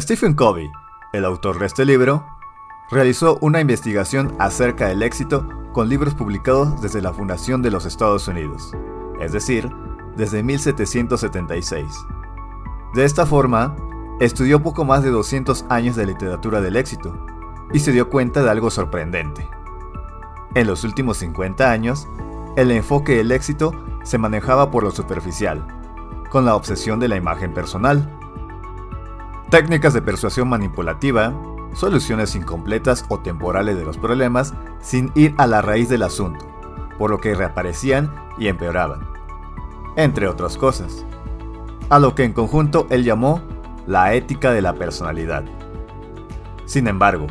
Stephen Covey, el autor de este libro, realizó una investigación acerca del éxito con libros publicados desde la fundación de los Estados Unidos, es decir, desde 1776. De esta forma, estudió poco más de 200 años de literatura del éxito y se dio cuenta de algo sorprendente. En los últimos 50 años, el enfoque del éxito se manejaba por lo superficial, con la obsesión de la imagen personal técnicas de persuasión manipulativa, soluciones incompletas o temporales de los problemas sin ir a la raíz del asunto, por lo que reaparecían y empeoraban, entre otras cosas, a lo que en conjunto él llamó la ética de la personalidad. Sin embargo,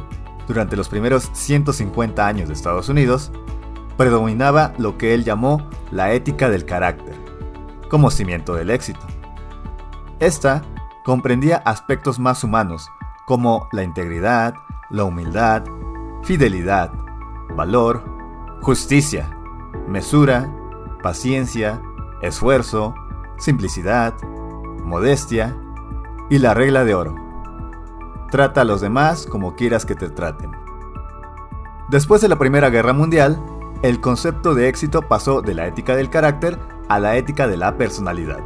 durante los primeros 150 años de Estados Unidos, predominaba lo que él llamó la ética del carácter, como cimiento del éxito. Esta comprendía aspectos más humanos, como la integridad, la humildad, fidelidad, valor, justicia, mesura, paciencia, esfuerzo, simplicidad, modestia y la regla de oro. Trata a los demás como quieras que te traten. Después de la Primera Guerra Mundial, el concepto de éxito pasó de la ética del carácter a la ética de la personalidad,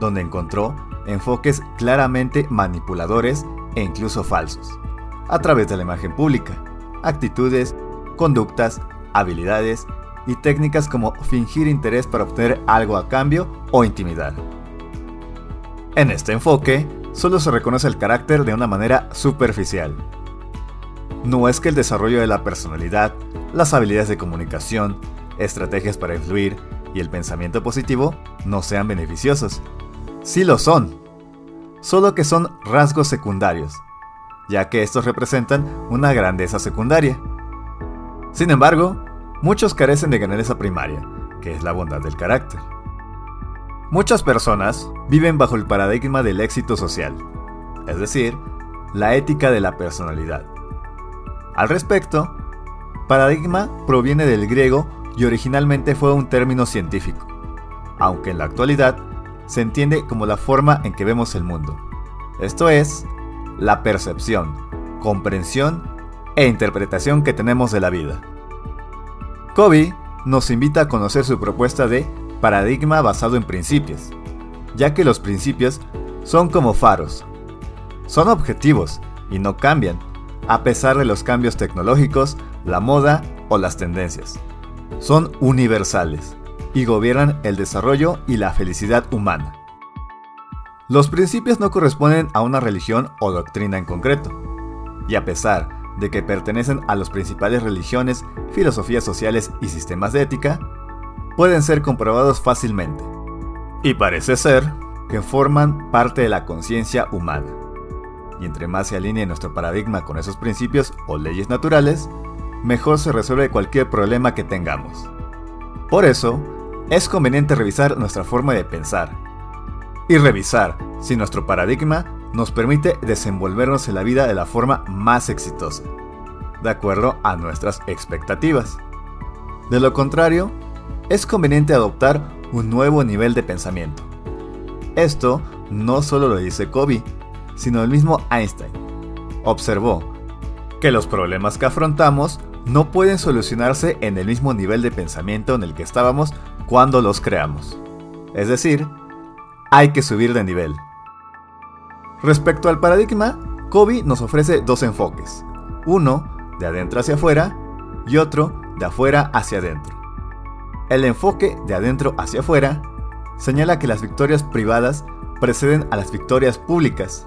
donde encontró enfoques claramente manipuladores e incluso falsos, a través de la imagen pública, actitudes, conductas, habilidades y técnicas como fingir interés para obtener algo a cambio o intimidar. En este enfoque, solo se reconoce el carácter de una manera superficial. No es que el desarrollo de la personalidad, las habilidades de comunicación, estrategias para influir y el pensamiento positivo no sean beneficiosos, Sí lo son, solo que son rasgos secundarios, ya que estos representan una grandeza secundaria. Sin embargo, muchos carecen de grandeza primaria, que es la bondad del carácter. Muchas personas viven bajo el paradigma del éxito social, es decir, la ética de la personalidad. Al respecto, paradigma proviene del griego y originalmente fue un término científico, aunque en la actualidad se entiende como la forma en que vemos el mundo. Esto es, la percepción, comprensión e interpretación que tenemos de la vida. Covey nos invita a conocer su propuesta de paradigma basado en principios, ya que los principios son como faros. Son objetivos y no cambian, a pesar de los cambios tecnológicos, la moda o las tendencias. Son universales y gobiernan el desarrollo y la felicidad humana. Los principios no corresponden a una religión o doctrina en concreto, y a pesar de que pertenecen a las principales religiones, filosofías sociales y sistemas de ética, pueden ser comprobados fácilmente. Y parece ser que forman parte de la conciencia humana. Y entre más se alinee nuestro paradigma con esos principios o leyes naturales, mejor se resuelve cualquier problema que tengamos. Por eso, es conveniente revisar nuestra forma de pensar y revisar si nuestro paradigma nos permite desenvolvernos en la vida de la forma más exitosa, de acuerdo a nuestras expectativas. De lo contrario, es conveniente adoptar un nuevo nivel de pensamiento. Esto no solo lo dice Kobe, sino el mismo Einstein. Observó que los problemas que afrontamos no pueden solucionarse en el mismo nivel de pensamiento en el que estábamos cuando los creamos. Es decir, hay que subir de nivel. Respecto al paradigma, Kobe nos ofrece dos enfoques. Uno de adentro hacia afuera y otro de afuera hacia adentro. El enfoque de adentro hacia afuera señala que las victorias privadas preceden a las victorias públicas.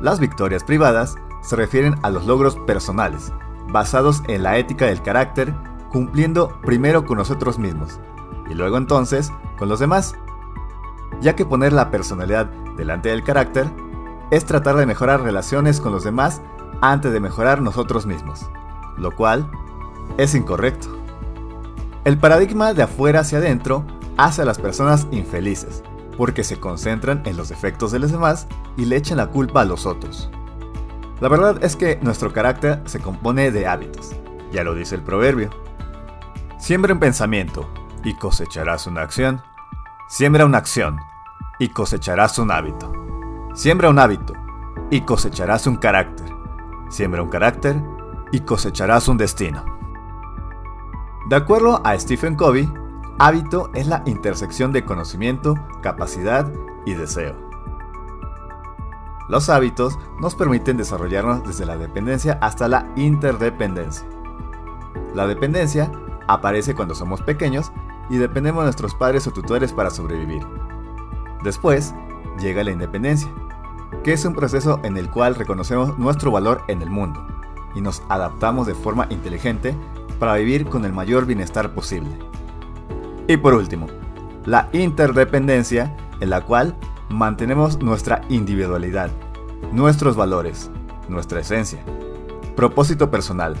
Las victorias privadas se refieren a los logros personales, basados en la ética del carácter, cumpliendo primero con nosotros mismos y luego entonces con los demás, ya que poner la personalidad delante del carácter es tratar de mejorar relaciones con los demás antes de mejorar nosotros mismos, lo cual es incorrecto. El paradigma de afuera hacia adentro hace a las personas infelices, porque se concentran en los defectos de los demás y le echan la culpa a los otros. La verdad es que nuestro carácter se compone de hábitos, ya lo dice el proverbio. Siempre un pensamiento, y cosecharás una acción. Siembra una acción y cosecharás un hábito. Siembra un hábito y cosecharás un carácter. Siembra un carácter y cosecharás un destino. De acuerdo a Stephen Covey, hábito es la intersección de conocimiento, capacidad y deseo. Los hábitos nos permiten desarrollarnos desde la dependencia hasta la interdependencia. La dependencia aparece cuando somos pequeños y dependemos de nuestros padres o tutores para sobrevivir. Después llega la independencia, que es un proceso en el cual reconocemos nuestro valor en el mundo y nos adaptamos de forma inteligente para vivir con el mayor bienestar posible. Y por último, la interdependencia en la cual mantenemos nuestra individualidad, nuestros valores, nuestra esencia, propósito personal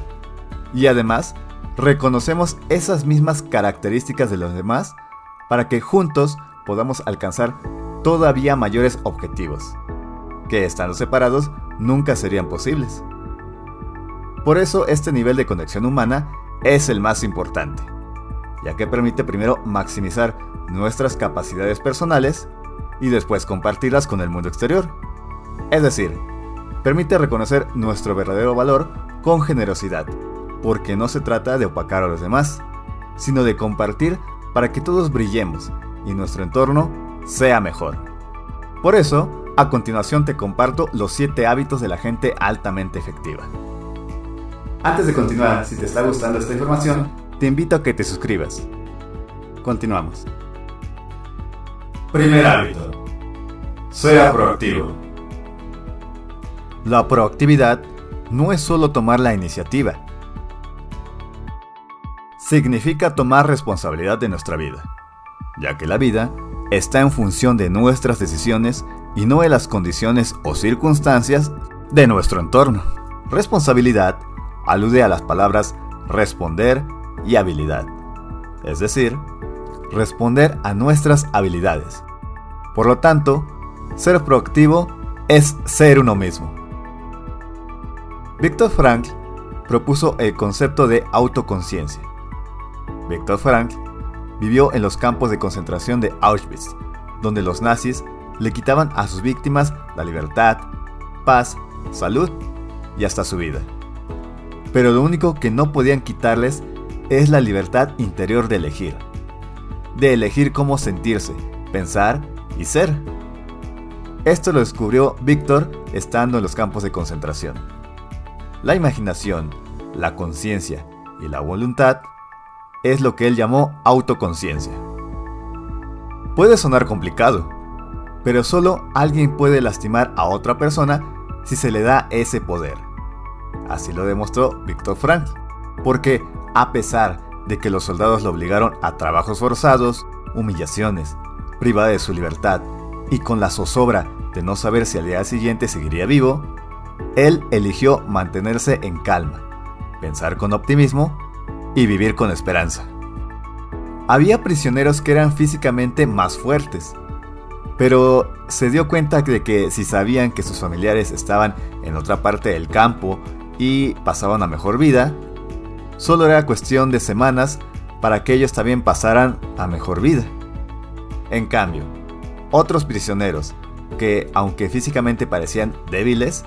y además reconocemos esas mismas características de los demás para que juntos podamos alcanzar todavía mayores objetivos, que estando separados nunca serían posibles. Por eso este nivel de conexión humana es el más importante, ya que permite primero maximizar nuestras capacidades personales y después compartirlas con el mundo exterior. Es decir, permite reconocer nuestro verdadero valor con generosidad porque no se trata de opacar a los demás, sino de compartir para que todos brillemos y nuestro entorno sea mejor. Por eso, a continuación te comparto los 7 hábitos de la gente altamente efectiva. Antes de continuar, si te está gustando esta información, te invito a que te suscribas. Continuamos. Primer hábito. Sea proactivo. La proactividad no es solo tomar la iniciativa, significa tomar responsabilidad de nuestra vida, ya que la vida está en función de nuestras decisiones y no de las condiciones o circunstancias de nuestro entorno. Responsabilidad alude a las palabras responder y habilidad, es decir, responder a nuestras habilidades. Por lo tanto, ser proactivo es ser uno mismo. Víctor Frank propuso el concepto de autoconciencia, Viktor Frank vivió en los campos de concentración de Auschwitz, donde los nazis le quitaban a sus víctimas la libertad, paz, salud y hasta su vida. Pero lo único que no podían quitarles es la libertad interior de elegir. De elegir cómo sentirse, pensar y ser. Esto lo descubrió Víctor estando en los campos de concentración. La imaginación, la conciencia y la voluntad es lo que él llamó autoconciencia. Puede sonar complicado, pero solo alguien puede lastimar a otra persona si se le da ese poder. Así lo demostró Víctor Frank, porque a pesar de que los soldados lo obligaron a trabajos forzados, humillaciones, privada de su libertad y con la zozobra de no saber si al día siguiente seguiría vivo, él eligió mantenerse en calma, pensar con optimismo y vivir con esperanza. Había prisioneros que eran físicamente más fuertes, pero se dio cuenta de que si sabían que sus familiares estaban en otra parte del campo y pasaban a mejor vida, solo era cuestión de semanas para que ellos también pasaran a mejor vida. En cambio, otros prisioneros, que aunque físicamente parecían débiles,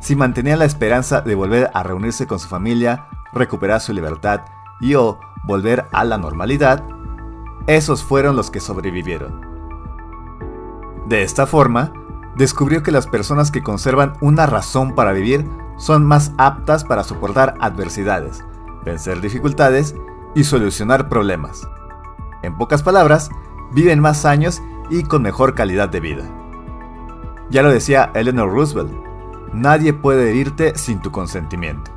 si mantenían la esperanza de volver a reunirse con su familia, recuperar su libertad y o volver a la normalidad, esos fueron los que sobrevivieron. De esta forma, descubrió que las personas que conservan una razón para vivir son más aptas para soportar adversidades, vencer dificultades y solucionar problemas. En pocas palabras, viven más años y con mejor calidad de vida. Ya lo decía Eleanor Roosevelt, nadie puede herirte sin tu consentimiento.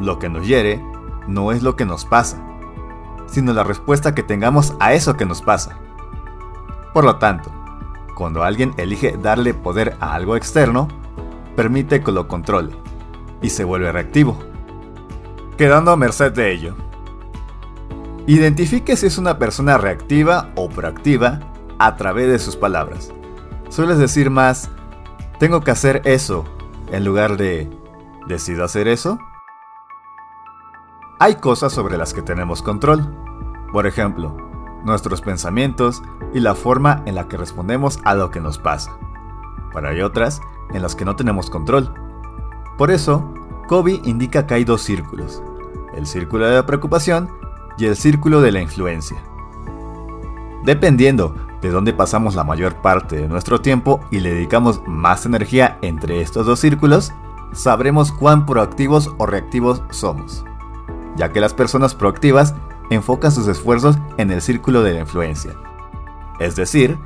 Lo que nos hiere no es lo que nos pasa, sino la respuesta que tengamos a eso que nos pasa. Por lo tanto, cuando alguien elige darle poder a algo externo, permite que lo controle y se vuelve reactivo, quedando a merced de ello. Identifique si es una persona reactiva o proactiva a través de sus palabras. Sueles decir más, tengo que hacer eso, en lugar de, ¿decido hacer eso? Hay cosas sobre las que tenemos control. Por ejemplo, nuestros pensamientos y la forma en la que respondemos a lo que nos pasa. Pero hay otras en las que no tenemos control. Por eso, Kobe indica que hay dos círculos, el círculo de la preocupación y el círculo de la influencia. Dependiendo de dónde pasamos la mayor parte de nuestro tiempo y le dedicamos más energía entre estos dos círculos, sabremos cuán proactivos o reactivos somos, ya que las personas proactivas enfocan sus esfuerzos en el círculo de la influencia. Es decir,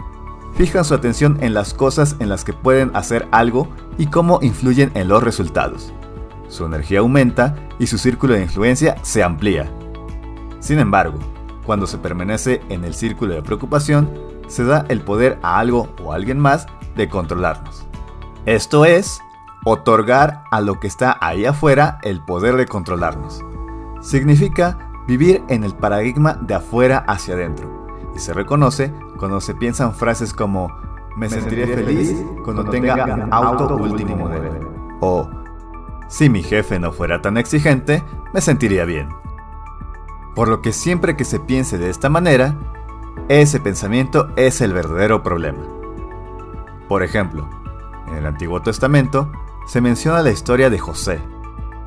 fijan su atención en las cosas en las que pueden hacer algo y cómo influyen en los resultados. Su energía aumenta y su círculo de influencia se amplía. Sin embargo, cuando se permanece en el círculo de preocupación, se da el poder a algo o a alguien más de controlarnos. Esto es, otorgar a lo que está ahí afuera el poder de controlarnos. Significa vivir en el paradigma de afuera hacia adentro, y se reconoce cuando se piensan frases como me, sentiré, feliz cuando, tenga, un auto último modelo, o si mi jefe no fuera tan exigente, me sentiría bien. Por lo que siempre que se piense de esta manera, ese pensamiento es el verdadero problema. Por ejemplo, en el Antiguo Testamento se menciona la historia de José,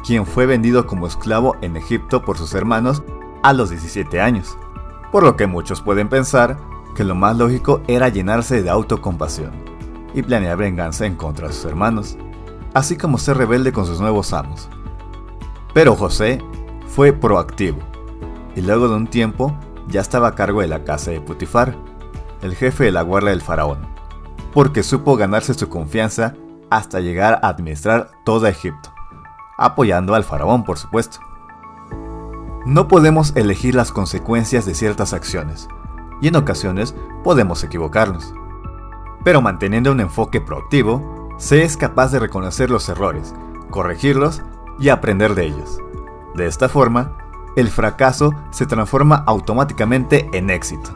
quien fue vendido como esclavo en Egipto por sus hermanos a los 17 años, por lo que muchos pueden pensar que lo más lógico era llenarse de autocompasión y planear venganza en contra de sus hermanos, así como ser rebelde con sus nuevos amos. Pero José fue proactivo, y luego de un tiempo ya estaba a cargo de la casa de Putifar, el jefe de la guardia del faraón, porque supo ganarse su confianza hasta llegar a administrar todo Egipto, apoyando al faraón por supuesto. No podemos elegir las consecuencias de ciertas acciones, y en ocasiones podemos equivocarnos. Pero manteniendo un enfoque proactivo, se es capaz de reconocer los errores, corregirlos y aprender de ellos. De esta forma, el fracaso se transforma automáticamente en éxito.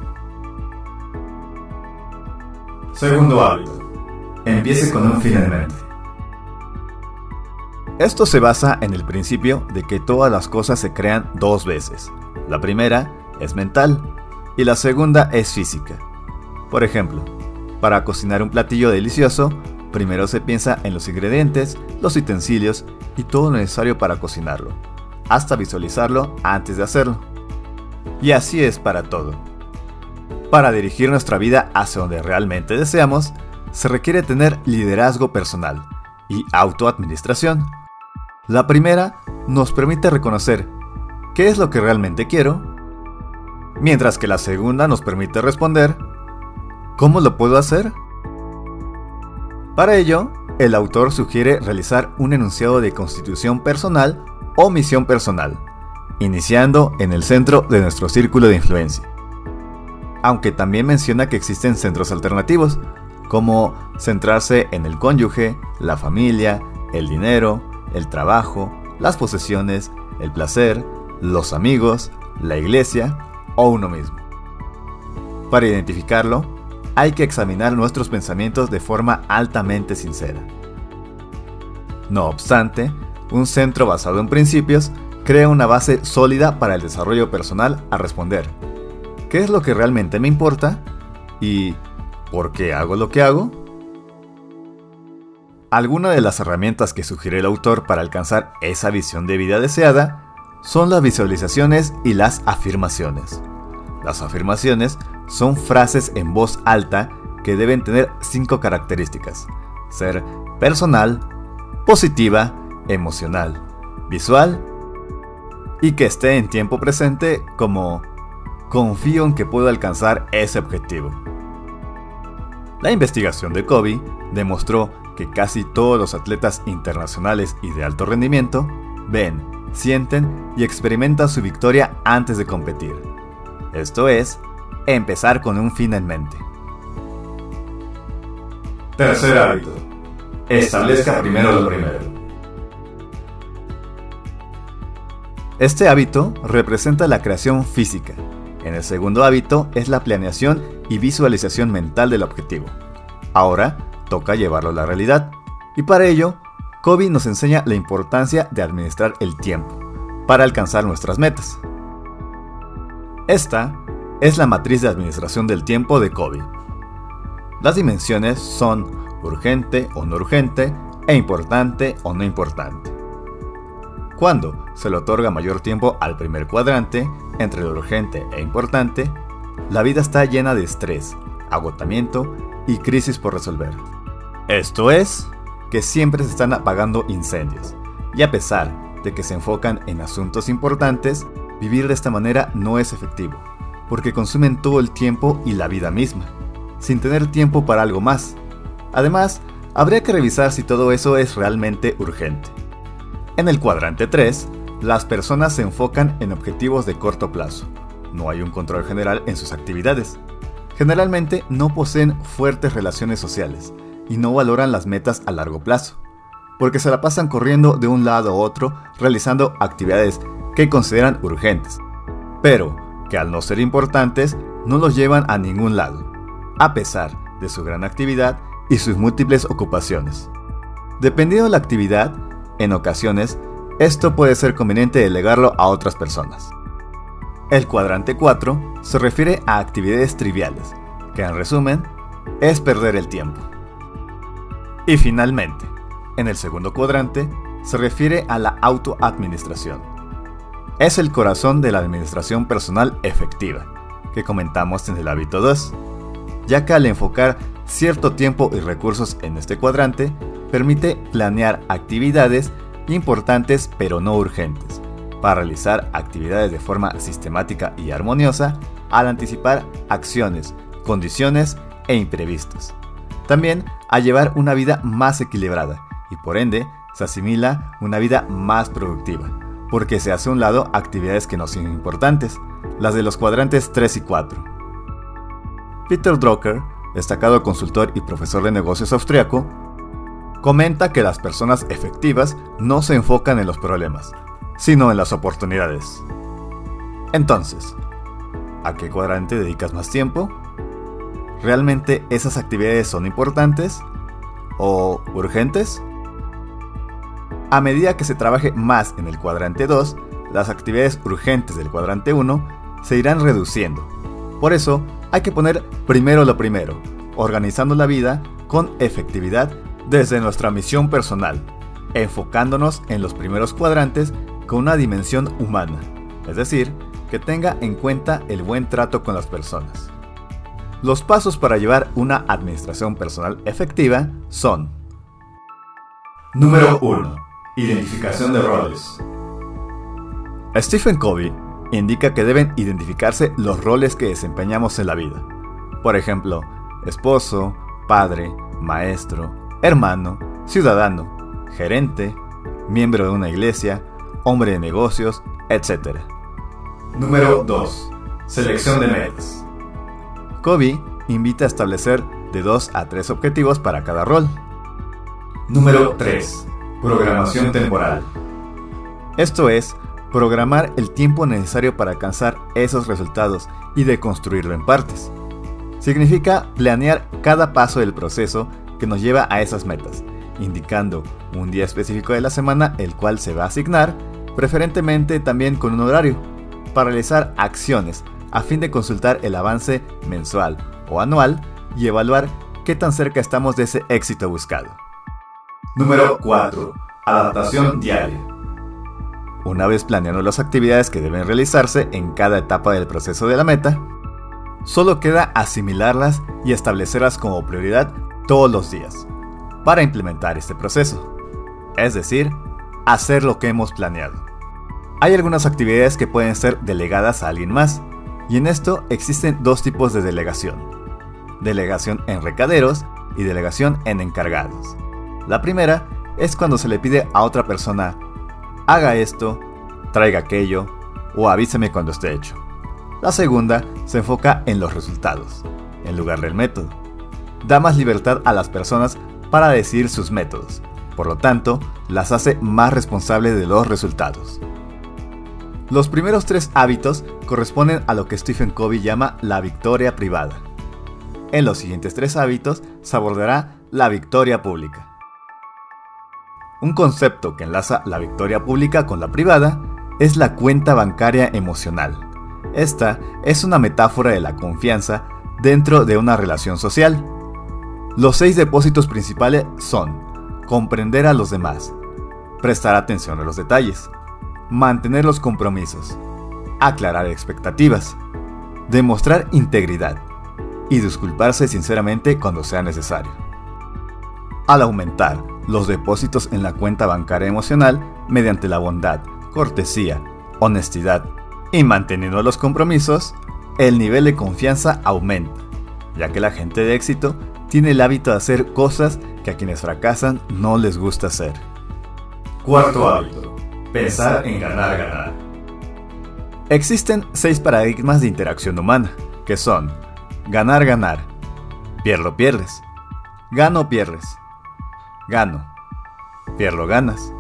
Segundo hábito. Empiece con un fin en mente. Esto se basa en el principio de que todas las cosas se crean dos veces. La primera es mental y la segunda es física. Por ejemplo, para cocinar un platillo delicioso, primero se piensa en los ingredientes, los utensilios y todo lo necesario para cocinarlo hasta visualizarlo antes de hacerlo. Y así es para todo. Para dirigir nuestra vida hacia donde realmente deseamos, se requiere tener liderazgo personal y autoadministración. La primera nos permite reconocer qué es lo que realmente quiero, mientras que la segunda nos permite responder ¿cómo lo puedo hacer? Para ello, el autor sugiere realizar un enunciado de constitución personal o misión personal, iniciando en el centro de nuestro círculo de influencia. Aunque también menciona que existen centros alternativos, como centrarse en el cónyuge, la familia, el dinero, el trabajo, las posesiones, el placer, los amigos, la iglesia o uno mismo. Para identificarlo, hay que examinar nuestros pensamientos de forma altamente sincera. No obstante, un centro basado en principios crea una base sólida para el desarrollo personal a responder. ¿Qué es lo que realmente me importa? ¿Y por qué hago lo que hago? Algunas de las herramientas que sugiere el autor para alcanzar esa visión de vida deseada son las visualizaciones y las afirmaciones. Las afirmaciones son frases en voz alta que deben tener cinco características. Ser personal, positiva, emocional, visual y que esté en tiempo presente como confío en que puedo alcanzar ese objetivo. La investigación de Kobe demostró que casi todos los atletas internacionales y de alto rendimiento ven, sienten y experimentan su victoria antes de competir. Esto es, empezar con un fin en mente. Tercer hábito. Establezca primero lo primero. Este hábito representa la creación física. En el segundo hábito es la planeación y visualización mental del objetivo. Ahora toca llevarlo a la realidad. Y para ello, Kobe nos enseña la importancia de administrar el tiempo para alcanzar nuestras metas. Esta es la matriz de administración del tiempo de Kobe. Las dimensiones son urgente o no urgente, e importante o no importante. Cuando se le otorga mayor tiempo al primer cuadrante, entre lo urgente e importante, la vida está llena de estrés, agotamiento y crisis por resolver. Esto es, que siempre se están apagando incendios, y a pesar de que se enfocan en asuntos importantes, vivir de esta manera no es efectivo, porque consumen todo el tiempo y la vida misma, sin tener tiempo para algo más. Además, habría que revisar si todo eso es realmente urgente. En el cuadrante 3, las personas se enfocan en objetivos de corto plazo. No hay un control general en sus actividades. Generalmente no poseen fuertes relaciones sociales y no valoran las metas a largo plazo, porque se la pasan corriendo de un lado a otro realizando actividades que consideran urgentes, pero que al no ser importantes no los llevan a ningún lado, a pesar de su gran actividad y sus múltiples ocupaciones. Dependiendo de la actividad, en ocasiones, esto puede ser conveniente delegarlo a otras personas. El cuadrante 4 se refiere a actividades triviales, que en resumen es perder el tiempo. Y finalmente, en el segundo cuadrante se refiere a la autoadministración. Es el corazón de la administración personal efectiva, que comentamos en el hábito 2, ya que al enfocar cierto tiempo y recursos en este cuadrante, permite planear actividades importantes pero no urgentes, para realizar actividades de forma sistemática y armoniosa al anticipar acciones, condiciones e imprevistos. También a llevar una vida más equilibrada y por ende se asimila una vida más productiva, porque se hace a un lado actividades que no son importantes, las de los cuadrantes 3 y 4. Peter Drucker, destacado consultor y profesor de negocios austriaco, comenta que las personas efectivas no se enfocan en los problemas, sino en las oportunidades. Entonces, ¿a qué cuadrante dedicas más tiempo? ¿Realmente esas actividades son importantes? ¿O urgentes? A medida que se trabaje más en el cuadrante 2, las actividades urgentes del cuadrante 1 se irán reduciendo. Por eso, hay que poner primero lo primero, organizando la vida con efectividad desde nuestra misión personal, enfocándonos en los primeros cuadrantes con una dimensión humana, es decir, que tenga en cuenta el buen trato con las personas. Los pasos para llevar una administración personal efectiva son Número 1. Identificación de roles. Stephen Covey indica que deben identificarse los roles que desempeñamos en la vida. Por ejemplo, esposo, padre, maestro, hermano, ciudadano, gerente, miembro de una iglesia, hombre de negocios, etc. Número 2. Selección de metas. Kobe invita a establecer de 2 a 3 objetivos para cada rol. Número 3. Programación temporal. Esto es, programar el tiempo necesario para alcanzar esos resultados y de construirlo en partes. Significa planear cada paso del proceso que nos lleva a esas metas, indicando un día específico de la semana el cual se va a asignar, preferentemente también con un horario, para realizar acciones a fin de consultar el avance mensual o anual y evaluar qué tan cerca estamos de ese éxito buscado. Número 4. Adaptación diaria. Una vez planeando las actividades que deben realizarse en cada etapa del proceso de la meta, solo queda asimilarlas y establecerlas como prioridad todos los días para implementar este proceso, es decir, hacer lo que hemos planeado. Hay algunas actividades que pueden ser delegadas a alguien más, y en esto existen dos tipos de delegación. Delegación en recaderos y delegación en encargados. La primera es cuando se le pide a otra persona, haga esto, traiga aquello o avíseme cuando esté hecho. La segunda se enfoca en los resultados, en lugar del método da más libertad a las personas para decidir sus métodos, por lo tanto, las hace más responsables de los resultados. Los primeros tres hábitos corresponden a lo que Stephen Covey llama la victoria privada. En los siguientes tres hábitos se abordará la victoria pública. Un concepto que enlaza la victoria pública con la privada es la cuenta bancaria emocional. Esta es una metáfora de la confianza dentro de una relación social Los seis depósitos principales son comprender a los demás, prestar atención a los detalles, mantener los compromisos, aclarar expectativas, demostrar integridad y disculparse sinceramente cuando sea necesario. Al aumentar los depósitos en la cuenta bancaria emocional mediante la bondad, cortesía, honestidad y manteniendo los compromisos, el nivel de confianza aumenta, ya que la gente de éxito tiene el hábito de hacer cosas que a quienes fracasan no les gusta hacer. Cuarto hábito. Pensar en ganar, ganar. Existen seis paradigmas de interacción humana, que son ganar, ganar, pierdo, pierdes, gano, pierdes, gano, pierdo, ganas,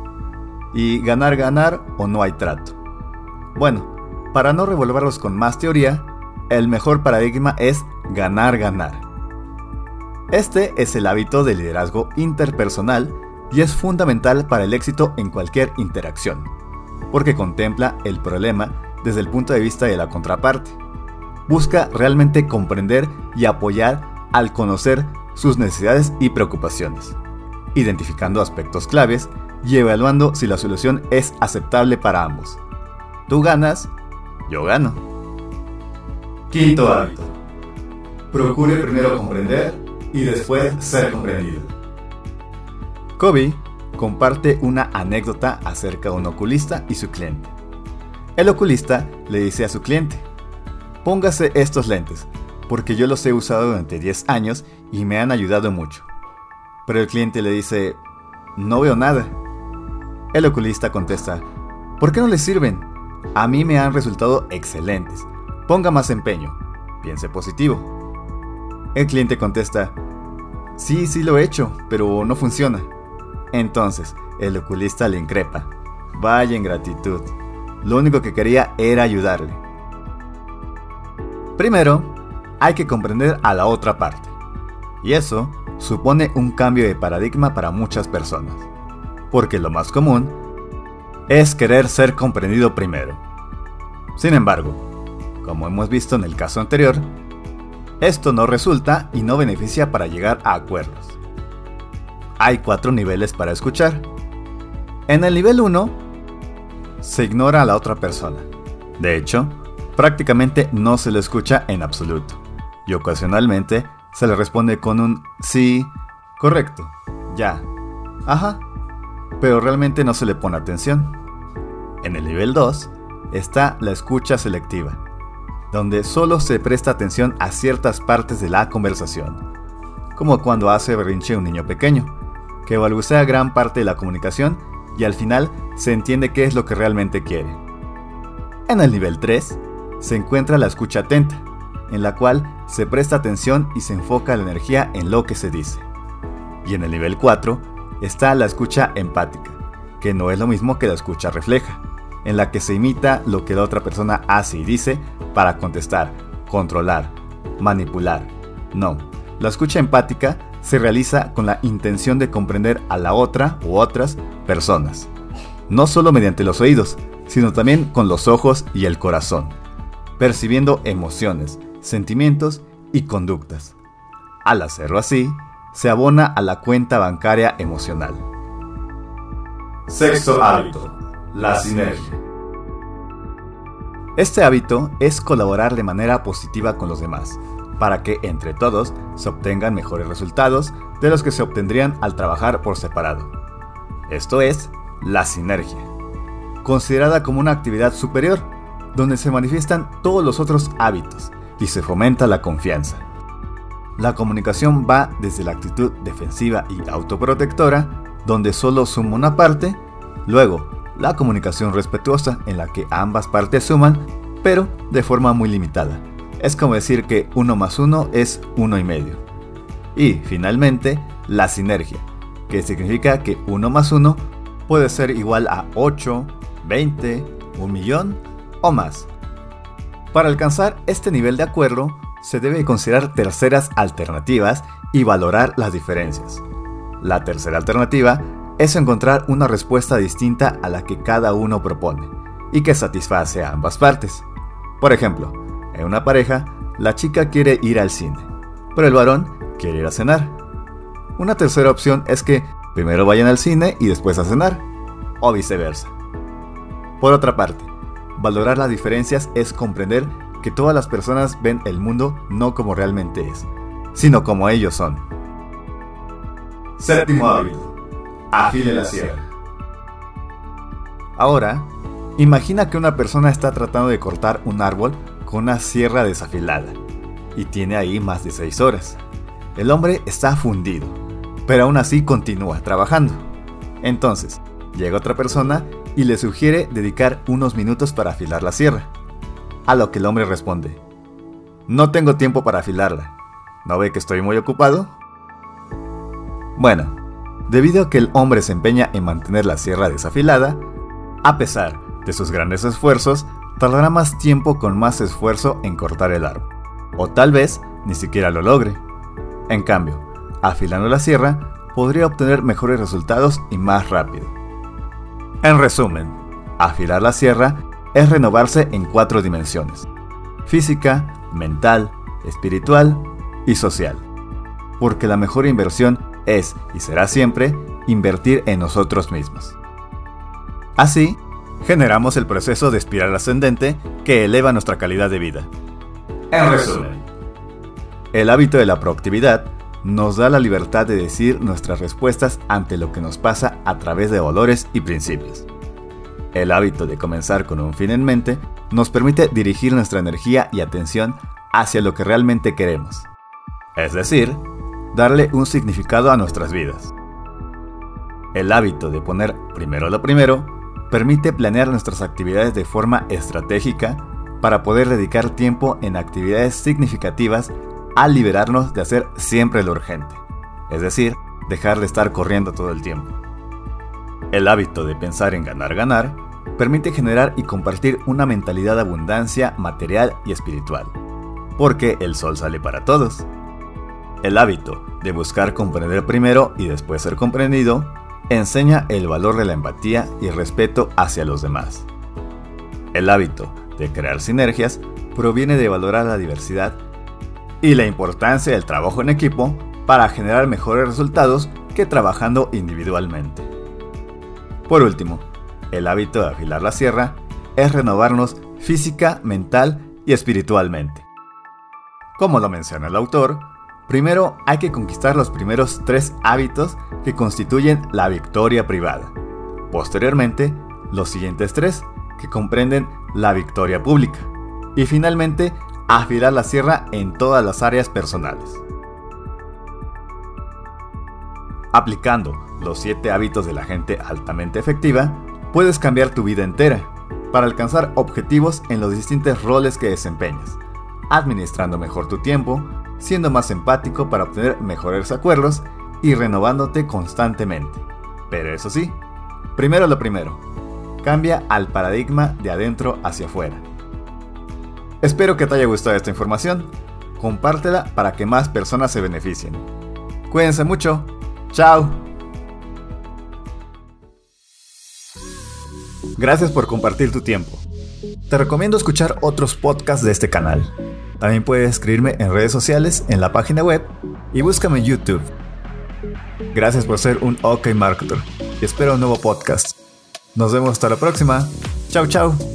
y ganar, ganar o no hay trato. Bueno, para no revolverlos con más teoría, el mejor paradigma es ganar, ganar. Este es el hábito de liderazgo interpersonal y es fundamental para el éxito en cualquier interacción, porque contempla el problema desde el punto de vista de la contraparte. Busca realmente comprender y apoyar al conocer sus necesidades y preocupaciones, identificando aspectos claves y evaluando si la solución es aceptable para ambos. Tú ganas, yo gano. Quinto hábito. Procure primero comprender y después ser comprendido. Kobe comparte una anécdota acerca de un oculista y su cliente. El oculista le dice a su cliente, póngase estos lentes, porque yo los he usado durante 10 años y me han ayudado mucho. Pero el cliente le dice, no veo nada. El oculista contesta, ¿por qué no le sirven? A mí me han resultado excelentes. Ponga más empeño. Piense positivo. El cliente contesta, sí, sí lo he hecho, pero no funciona. Entonces, el oculista le increpa. Vaya ingratitud. Lo único que quería era ayudarle. Primero, hay que comprender a la otra parte. Y eso supone un cambio de paradigma para muchas personas. Porque lo más común es querer ser comprendido primero. Sin embargo, como hemos visto en el caso anterior, esto no resulta y no beneficia para llegar a acuerdos. Hay cuatro niveles para escuchar. En el nivel 1, se ignora a la otra persona. De hecho, prácticamente no se le escucha en absoluto. Y ocasionalmente se le responde con un sí, correcto, ya, ajá, pero realmente no se le pone atención. En el nivel 2 está la escucha selectiva, donde solo se presta atención a ciertas partes de la conversación, como cuando hace berrinche un niño pequeño, que balbucea gran parte de la comunicación y al final se entiende qué es lo que realmente quiere. En el nivel 3 se encuentra la escucha atenta, en la cual se presta atención y se enfoca la energía en lo que se dice. Y en el nivel 4 está la escucha empática, que no es lo mismo que la escucha refleja, en la que se imita lo que la otra persona hace y dice para contestar, controlar, manipular. No, la escucha empática se realiza con la intención de comprender a la otra u otras personas, no solo mediante los oídos, sino también con los ojos y el corazón, percibiendo emociones, sentimientos y conductas. Al hacerlo así, se abona a la cuenta bancaria emocional. Sexto hábito, la sinergia. Este hábito es colaborar de manera positiva con los demás, para que entre todos se obtengan mejores resultados de los que se obtendrían al trabajar por separado. Esto es la sinergia, considerada como una actividad superior, donde se manifiestan todos los otros hábitos y se fomenta la confianza. La comunicación va desde la actitud defensiva y autoprotectora, donde solo suma una parte, luego la comunicación respetuosa en la que ambas partes suman, pero de forma muy limitada es como decir que 1 más 1 es 1 y medio. Y finalmente, la sinergia, que significa que 1 más 1 puede ser igual a 8, 20, 1 millón o más. Para alcanzar este nivel de acuerdo, se debe considerar terceras alternativas y valorar las diferencias. La tercera alternativa es encontrar una respuesta distinta a la que cada uno propone y que satisface a ambas partes. Por ejemplo, en una pareja, la chica quiere ir al cine, pero el varón quiere ir a cenar. Una tercera opción es que primero vayan al cine y después a cenar, o viceversa. Por otra parte, valorar las diferencias es comprender que todas las personas ven el mundo no como realmente es, sino como ellos son. Séptimo hábito. Afile la sierra. Ahora, imagina que una persona está tratando de cortar un árbol con una sierra desafilada y tiene ahí más de 6 horas. El hombre está fundido, pero aún así continúa trabajando. Entonces, llega otra persona y le sugiere dedicar unos minutos para afilar la sierra. A lo que el hombre responde, no tengo tiempo para afilarla. ¿No ve que estoy muy ocupado? Bueno, debido a que el hombre se empeña en mantener la sierra desafilada, a pesar de sus grandes esfuerzos, tardará más tiempo con más esfuerzo en cortar el árbol. O tal vez ni siquiera lo logre. En cambio, afilando la sierra, podría obtener mejores resultados y más rápido. En resumen, afilar la sierra es renovarse en cuatro dimensiones. Física, mental, espiritual y social. Porque la mejor inversión es y será siempre invertir en nosotros mismos. Así, generamos el proceso de espiral ascendente que eleva nuestra calidad de vida. En resumen, el hábito de la proactividad nos da la libertad de decir nuestras respuestas ante lo que nos pasa a través de valores y principios. El hábito de comenzar con un fin en mente nos permite dirigir nuestra energía y atención hacia lo que realmente queremos. Es decir, darle un significado a nuestras vidas. El hábito de poner primero lo primero permite planear nuestras actividades de forma estratégica para poder dedicar tiempo en actividades significativas al liberarnos de hacer siempre lo urgente, es decir, dejar de estar corriendo todo el tiempo. El hábito de pensar en ganar ganar permite generar y compartir una mentalidad de abundancia material y espiritual, porque el sol sale para todos. El hábito de buscar comprender primero y después ser comprendido enseña el valor de la empatía y respeto hacia los demás. El hábito de crear sinergias proviene de valorar la diversidad y la importancia del trabajo en equipo para generar mejores resultados que trabajando individualmente. Por último, el hábito de afilar la sierra es renovarnos física, mental y espiritualmente. Como lo menciona el autor, primero hay que conquistar los primeros tres hábitos que constituyen la victoria privada. Posteriormente, los siguientes tres, que comprenden la victoria pública. Y finalmente, afilar la sierra en todas las áreas personales. Aplicando los 7 hábitos de la gente altamente efectiva, puedes cambiar tu vida entera para alcanzar objetivos en los distintos roles que desempeñas, administrando mejor tu tiempo, siendo más empático para obtener mejores acuerdos y renovándote constantemente. Pero eso sí, primero lo primero, cambia al paradigma de adentro hacia afuera. Espero que te haya gustado esta información. Compártela para que más personas se beneficien. Cuídense mucho. Chao. Gracias por compartir tu tiempo. Te recomiendo escuchar otros podcasts de este canal. También puedes escribirme en redes sociales, en la página web y búscame en YouTube. Gracias por ser un OK Marketer y espero un nuevo podcast. Nos vemos hasta la próxima. Chao, chao.